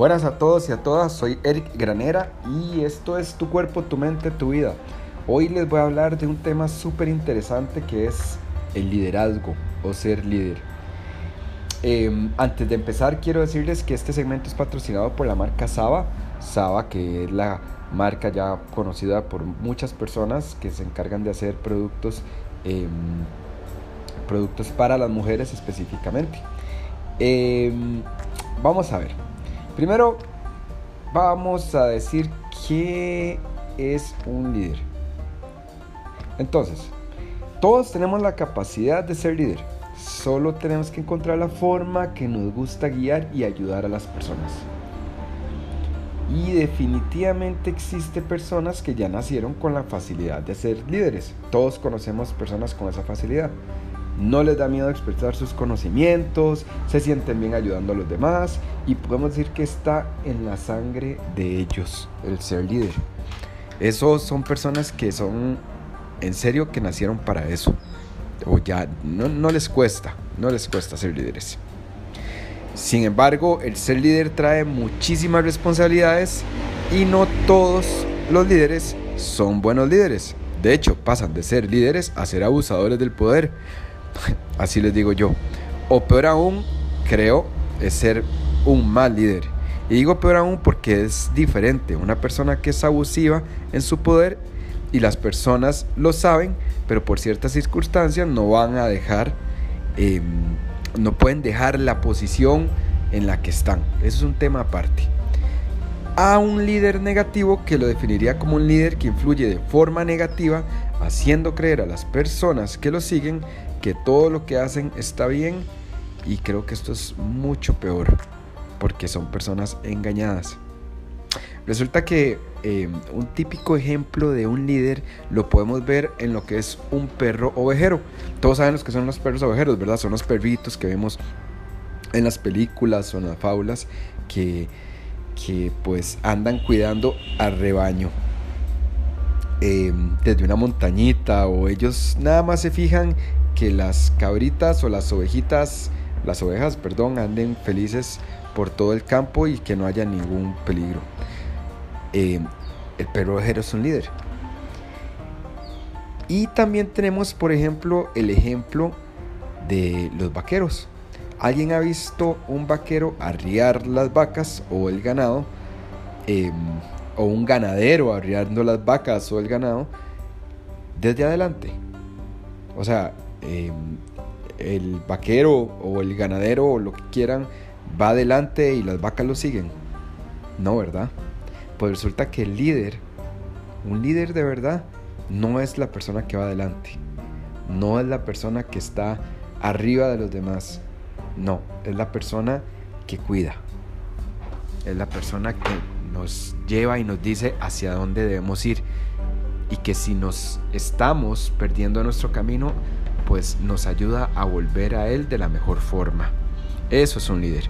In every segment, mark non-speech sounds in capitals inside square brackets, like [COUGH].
Buenas a todos y a todas, soy Eric Granera y esto es Tu cuerpo, tu mente, tu vida. Hoy les voy a hablar de un tema súper interesante que es el liderazgo o ser líder. Em, antes de empezar quiero decirles que este segmento es patrocinado por la marca Saba. Saba que es la marca ya conocida por muchas personas que se encargan de hacer productos, em, productos para las mujeres específicamente. Em, vamos a ver. Primero, vamos a decir qué es un líder. Entonces, todos tenemos la capacidad de ser líder. Solo tenemos que encontrar la forma que nos gusta guiar y ayudar a las personas. Y definitivamente existe personas que ya nacieron con la facilidad de ser líderes. Todos conocemos personas con esa facilidad no les da miedo expresar sus conocimientos, se sienten bien ayudando a los demás y podemos decir que está en la sangre de ellos el ser líder. Esos son personas que son en serio que nacieron para eso. O ya no, no les cuesta, no les cuesta ser líderes. Sin embargo, el ser líder trae muchísimas responsabilidades y no todos los líderes son buenos líderes. De hecho, pasan de ser líderes a ser abusadores del poder [LAUGHS] Así les digo yo. O peor aún, creo, es ser un mal líder. Y digo peor aún porque es diferente. Una persona que es abusiva en su poder y las personas lo saben, pero por ciertas circunstancias no van a dejar, em, no pueden dejar la posición en la que están. Eso es un tema aparte. A un líder negativo que lo definiría como un líder que influye de forma negativa, haciendo creer a las personas que lo siguen que todo lo que hacen está bien y creo que esto es mucho peor porque son personas engañadas. Resulta que em, un típico ejemplo de un líder lo podemos ver en lo que es un perro ovejero. Todos saben los que son los perros ovejeros, ¿verdad? Son los perritos que vemos en las películas o en las fábulas que, que pues andan cuidando al rebaño. Em, desde una montañita o ellos nada más se fijan que las cabritas o las ovejitas, las ovejas, perdón, anden felices por todo el campo y que no haya ningún peligro. Eh, el perro ovejero es un líder. Y también tenemos, por ejemplo, el ejemplo de los vaqueros. ¿Alguien ha visto un vaquero arriar las vacas o el ganado? Em, o un ganadero arriando las vacas o el ganado desde adelante. O sea, Em, el vaquero o el ganadero o lo que quieran va adelante y las vacas lo siguen. No, ¿verdad? Pues resulta que el líder, un líder de verdad, no es la persona que va adelante. No es la persona que está arriba de los demás. No, es la persona que cuida. Es la persona que nos lleva y nos dice hacia dónde debemos ir. Y que si nos estamos perdiendo nuestro camino, pues nos ayuda a volver a Él de la mejor forma. Eso es un líder.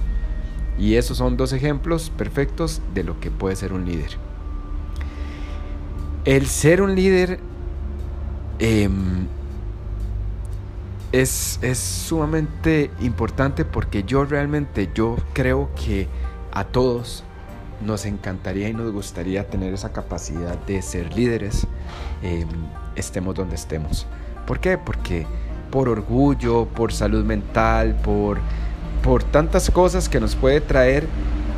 Y esos son dos ejemplos perfectos de lo que puede ser un líder. El ser un líder em, es, es sumamente importante porque yo realmente, yo creo que a todos nos encantaría y nos gustaría tener esa capacidad de ser líderes, em, estemos donde estemos. ¿Por qué? Porque por orgullo, por salud mental, por, por tantas cosas que nos puede traer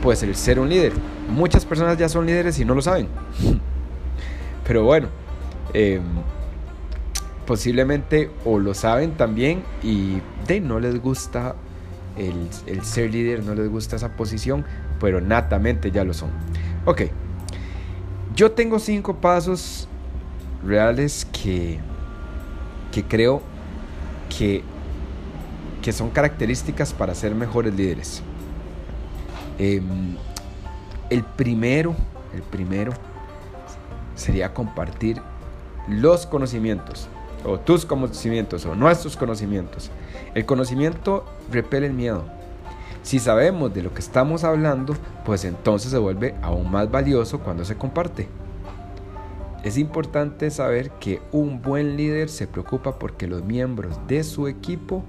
pues el ser un líder. Muchas personas ya son líderes y no lo saben. [LAUGHS] Pero bueno, em, posiblemente o lo saben también y de no les gusta el, el, ser líder, no les gusta esa posición, pero natamente ya lo son. Ok, yo tengo cinco pasos reales que, que creo que, son características para ser mejores líderes. Em, el primero, el primero sería compartir los conocimientos, o tus conocimientos, o nuestros conocimientos. El conocimiento repele el miedo. Si sabemos de lo que estamos hablando, pues entonces se vuelve aún más valioso cuando se comparte. Es importante saber que un buen líder se preocupa porque los miembros de su equipo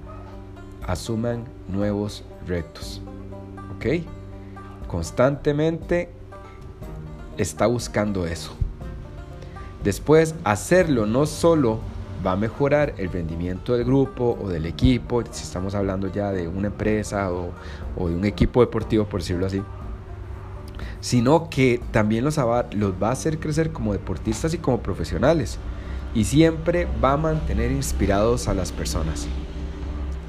asuman nuevos retos. ¿Ok? constantemente está buscando eso. Después, hacerlo no solo va a mejorar el rendimiento del grupo o del equipo, si estamos hablando ya de una empresa o, de un equipo deportivo, por decirlo así, sino que también los, los va a hacer crecer como deportistas y como profesionales y siempre va a mantener inspirados a las personas.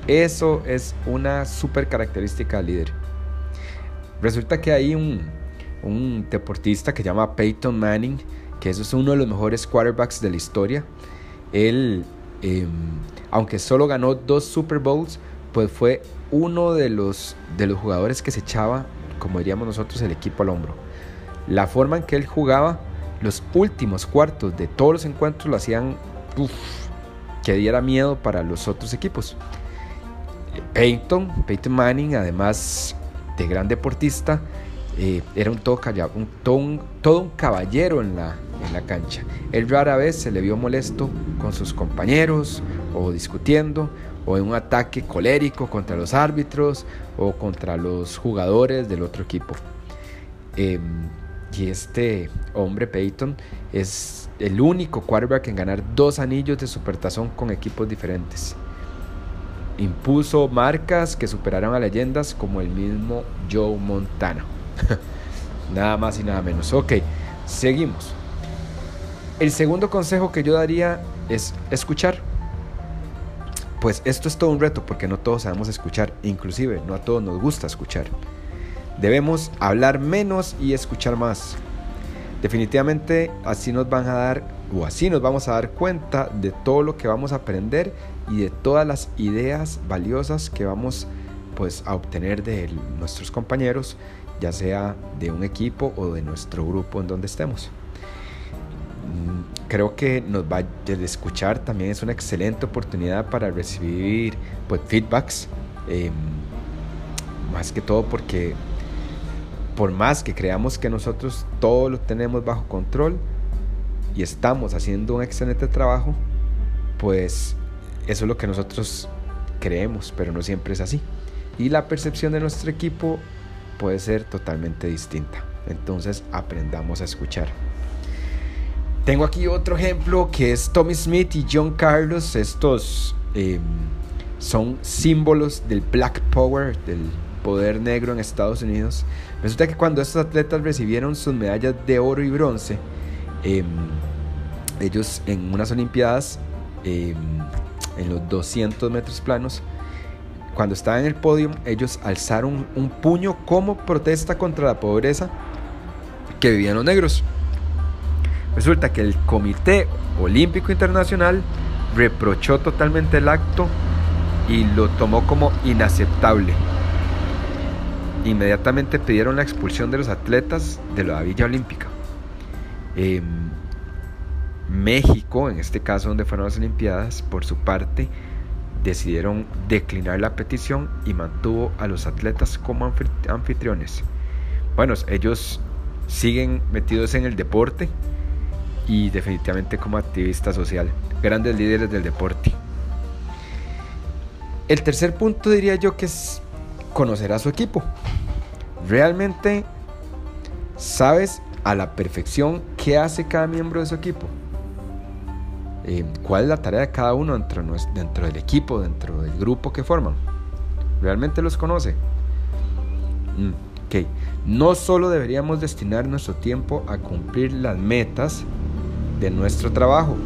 Eso es una super característica del líder. Resulta que hay un, un deportista que se llama Peyton Manning, que eso es uno de los mejores quarterbacks de la historia. Él, em, aunque solo ganó dos Super Bowls, pues fue uno de los, de los jugadores que se echaba, como diríamos nosotros, el equipo al hombro. La forma en que él jugaba, los últimos cuartos de todos los encuentros lo hacían que diera miedo para los otros equipos. Peyton, Peyton Manning, además de gran deportista, eh, era un todo, un, todo, un, caballero en la, en la cancha. Él rara vez se le vio molesto con sus compañeros o discutiendo o en un ataque colérico contra los árbitros o contra los jugadores del otro equipo. Em, y este hombre, Peyton, es el único quarterback en ganar dos anillos de supertazón con equipos diferentes. Impuso marcas que superaron a leyendas como el mismo Joe Montana. [LAUGHS] nada más y nada menos. Ok, seguimos. El segundo consejo que yo daría es escuchar. Pues esto es todo un reto porque no todos sabemos escuchar, inclusive no a todos nos gusta escuchar. Debemos hablar menos y escuchar más. Definitivamente así nos van a dar o así nos vamos a dar cuenta de todo lo que vamos a aprender y de todas las ideas valiosas que vamos pues a obtener de nuestros compañeros ya sea de un equipo o de nuestro grupo en donde estemos. Creo que nos va a escuchar también es una excelente oportunidad para recibir pues, feedbacks, em, más que todo porque por más que creamos que nosotros todo lo tenemos bajo control y estamos haciendo un excelente trabajo, pues eso es lo que nosotros creemos, pero no siempre es así. Y la percepción de nuestro equipo puede ser totalmente distinta. Entonces aprendamos a escuchar. Tengo aquí otro ejemplo que es Tommy Smith y John Carlos. Estos em, son símbolos del Black Power, del poder negro en Estados Unidos. Resulta que cuando estos atletas recibieron sus medallas de oro y bronce, em, ellos en unas Olimpiadas, em, en los 200 metros planos, cuando estaban en el podio, ellos alzaron un puño como protesta contra la pobreza que vivían los negros. Resulta que el Comité Olímpico Internacional reprochó totalmente el acto y lo tomó como inaceptable. Inmediatamente pidieron la expulsión de los atletas de la Villa Olímpica. Em, México, en este caso donde fueron las Olimpiadas, por su parte, decidieron declinar la petición y mantuvo a los atletas como anfitriones. Bueno, ellos siguen metidos en el deporte y definitivamente como activista social, grandes líderes del deporte. El tercer punto diría yo que es conocer a su equipo. Realmente sabes a la perfección qué hace cada miembro de su equipo. Eh, cuál es la tarea de cada uno dentro, dentro del equipo, dentro del grupo que forman. ¿Realmente los conoce? Mm, no solo deberíamos destinar nuestro tiempo a cumplir las metas de nuestro trabajo,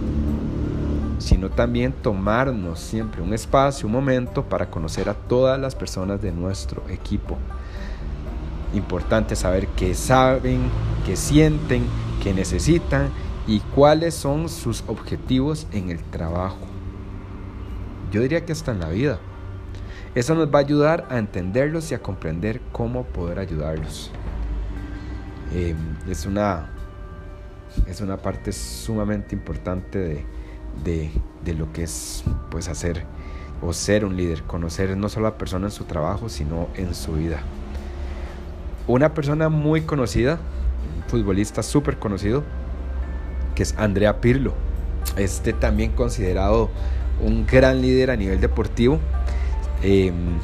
sino también tomarnos siempre un espacio, un momento para conocer a todas las personas de nuestro equipo. Importante saber qué saben, qué sienten, qué necesitan y cuáles son sus objetivos en el trabajo. Yo diría que hasta en la vida. Eso nos va a ayudar a entenderlos y a comprender cómo poder ayudarlos. Em, es, una, es una parte sumamente importante de, de, lo que es pues, hacer o ser un líder, conocer no solo a la persona en su trabajo, sino en su vida. Una persona muy conocida, un futbolista súper conocido, que es Andrea Pirlo. Este también considerado un gran líder a nivel deportivo. Em,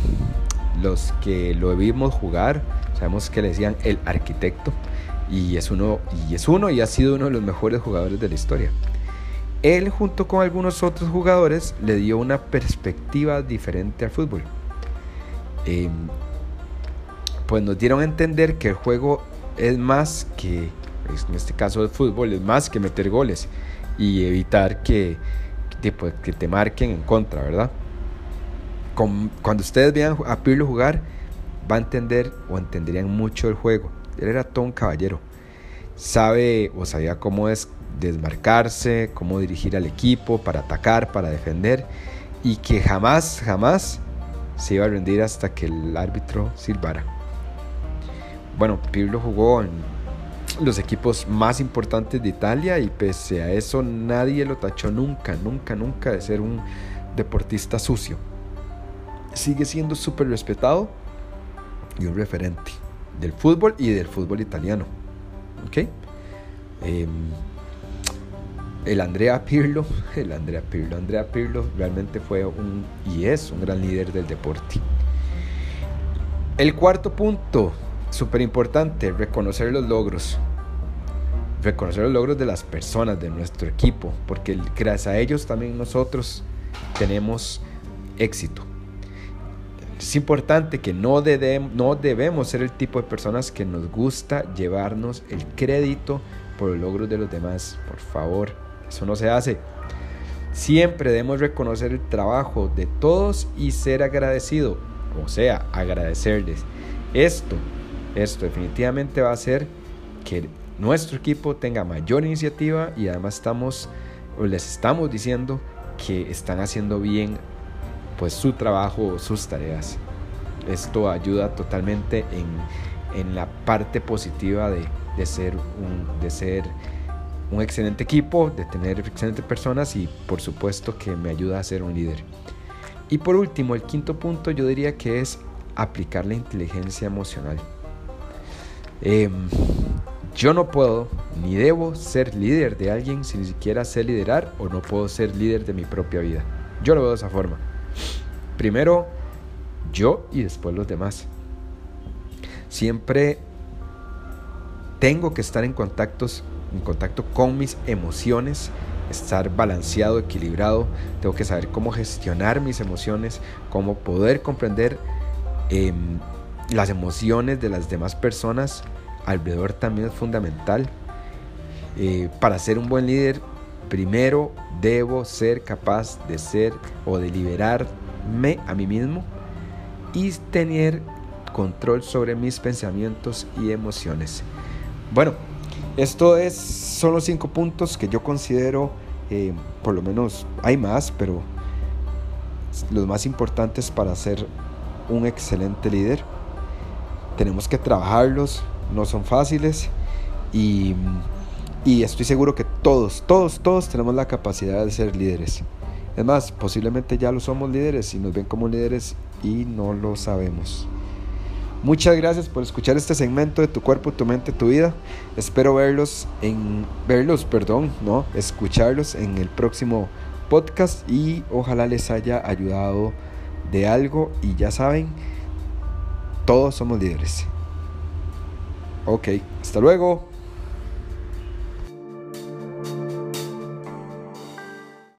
los que lo vimos jugar, sabemos que le decían el arquitecto y es uno y es uno y ha sido uno de los mejores jugadores de la historia. Él junto con algunos otros jugadores le dio una perspectiva diferente al fútbol. Em, pues nos dieron a entender que el juego es más que, en este caso el fútbol, es más que meter goles y evitar que, pues, que te marquen en contra, ¿verdad? cuando ustedes vean a Pirlo jugar, va a entender o entenderían mucho el juego. Él era todo un caballero. Sabe o sabía cómo es desmarcarse, cómo dirigir al equipo para atacar, para defender y que jamás, jamás se iba a rendir hasta que el árbitro silbara. Bueno, Pirlo jugó en los equipos más importantes de Italia y pese a eso nadie lo tachó nunca, nunca, nunca de ser un deportista sucio. Sigue siendo súper respetado y un referente del fútbol y del fútbol italiano. ¿Ok? Em, el Andrea Pirlo, [LAUGHS] el Andrea Pirlo, Andrea Pirlo realmente fue un y es un gran líder del deporte. El cuarto punto, súper importante, reconocer los logros. Reconocer los logros de las personas, de nuestro equipo, porque gracias a ellos también nosotros tenemos éxito. Es importante que no, no debemos ser el tipo de personas que nos gusta llevarnos el crédito por los logros de los demás. Por favor, eso no se hace. Siempre debemos reconocer el trabajo de todos y ser agradecido. O sea, agradecerles. Esto, esto definitivamente va a hacer que nuestro equipo tenga mayor iniciativa y además estamos, les estamos diciendo que están haciendo bien pues su trabajo, sus tareas. Esto ayuda totalmente en, en la parte positiva de, de, ser un, de ser un excelente equipo, de tener excelentes personas y por supuesto que me ayuda a ser un líder. Y por último, el quinto punto yo diría que es aplicar la inteligencia emocional. Em, yo no puedo ni debo ser líder de alguien si ni siquiera sé liderar o no puedo ser líder de mi propia vida. Yo lo veo de esa forma. Primero yo y después los demás. Siempre tengo que estar en contactos en contacto con mis emociones, estar balanceado, equilibrado, tengo que saber cómo gestionar mis emociones, cómo poder comprender em, las emociones de las demás personas alrededor también es fundamental. Eh, para ser un buen líder, primero debo ser capaz de ser o de liberarme a mí mismo y tener control sobre mis pensamientos y emociones. Bueno, esto es, son los cinco puntos que yo considero, eh, por lo menos hay más, pero los más importantes para ser un excelente líder. Tenemos que trabajarlos, no son fáciles y estoy seguro que todos, todos, todos tenemos la capacidad de ser líderes. Es más, posiblemente ya lo somos líderes y nos ven como líderes y no lo sabemos. Muchas gracias por escuchar este segmento de Tu cuerpo, tu mente, tu vida. Espero verlos en verlos, perdón, no, escucharlos en el próximo podcast y ojalá les haya ayudado de algo y ya saben, todos somos líderes. Ok, hasta luego.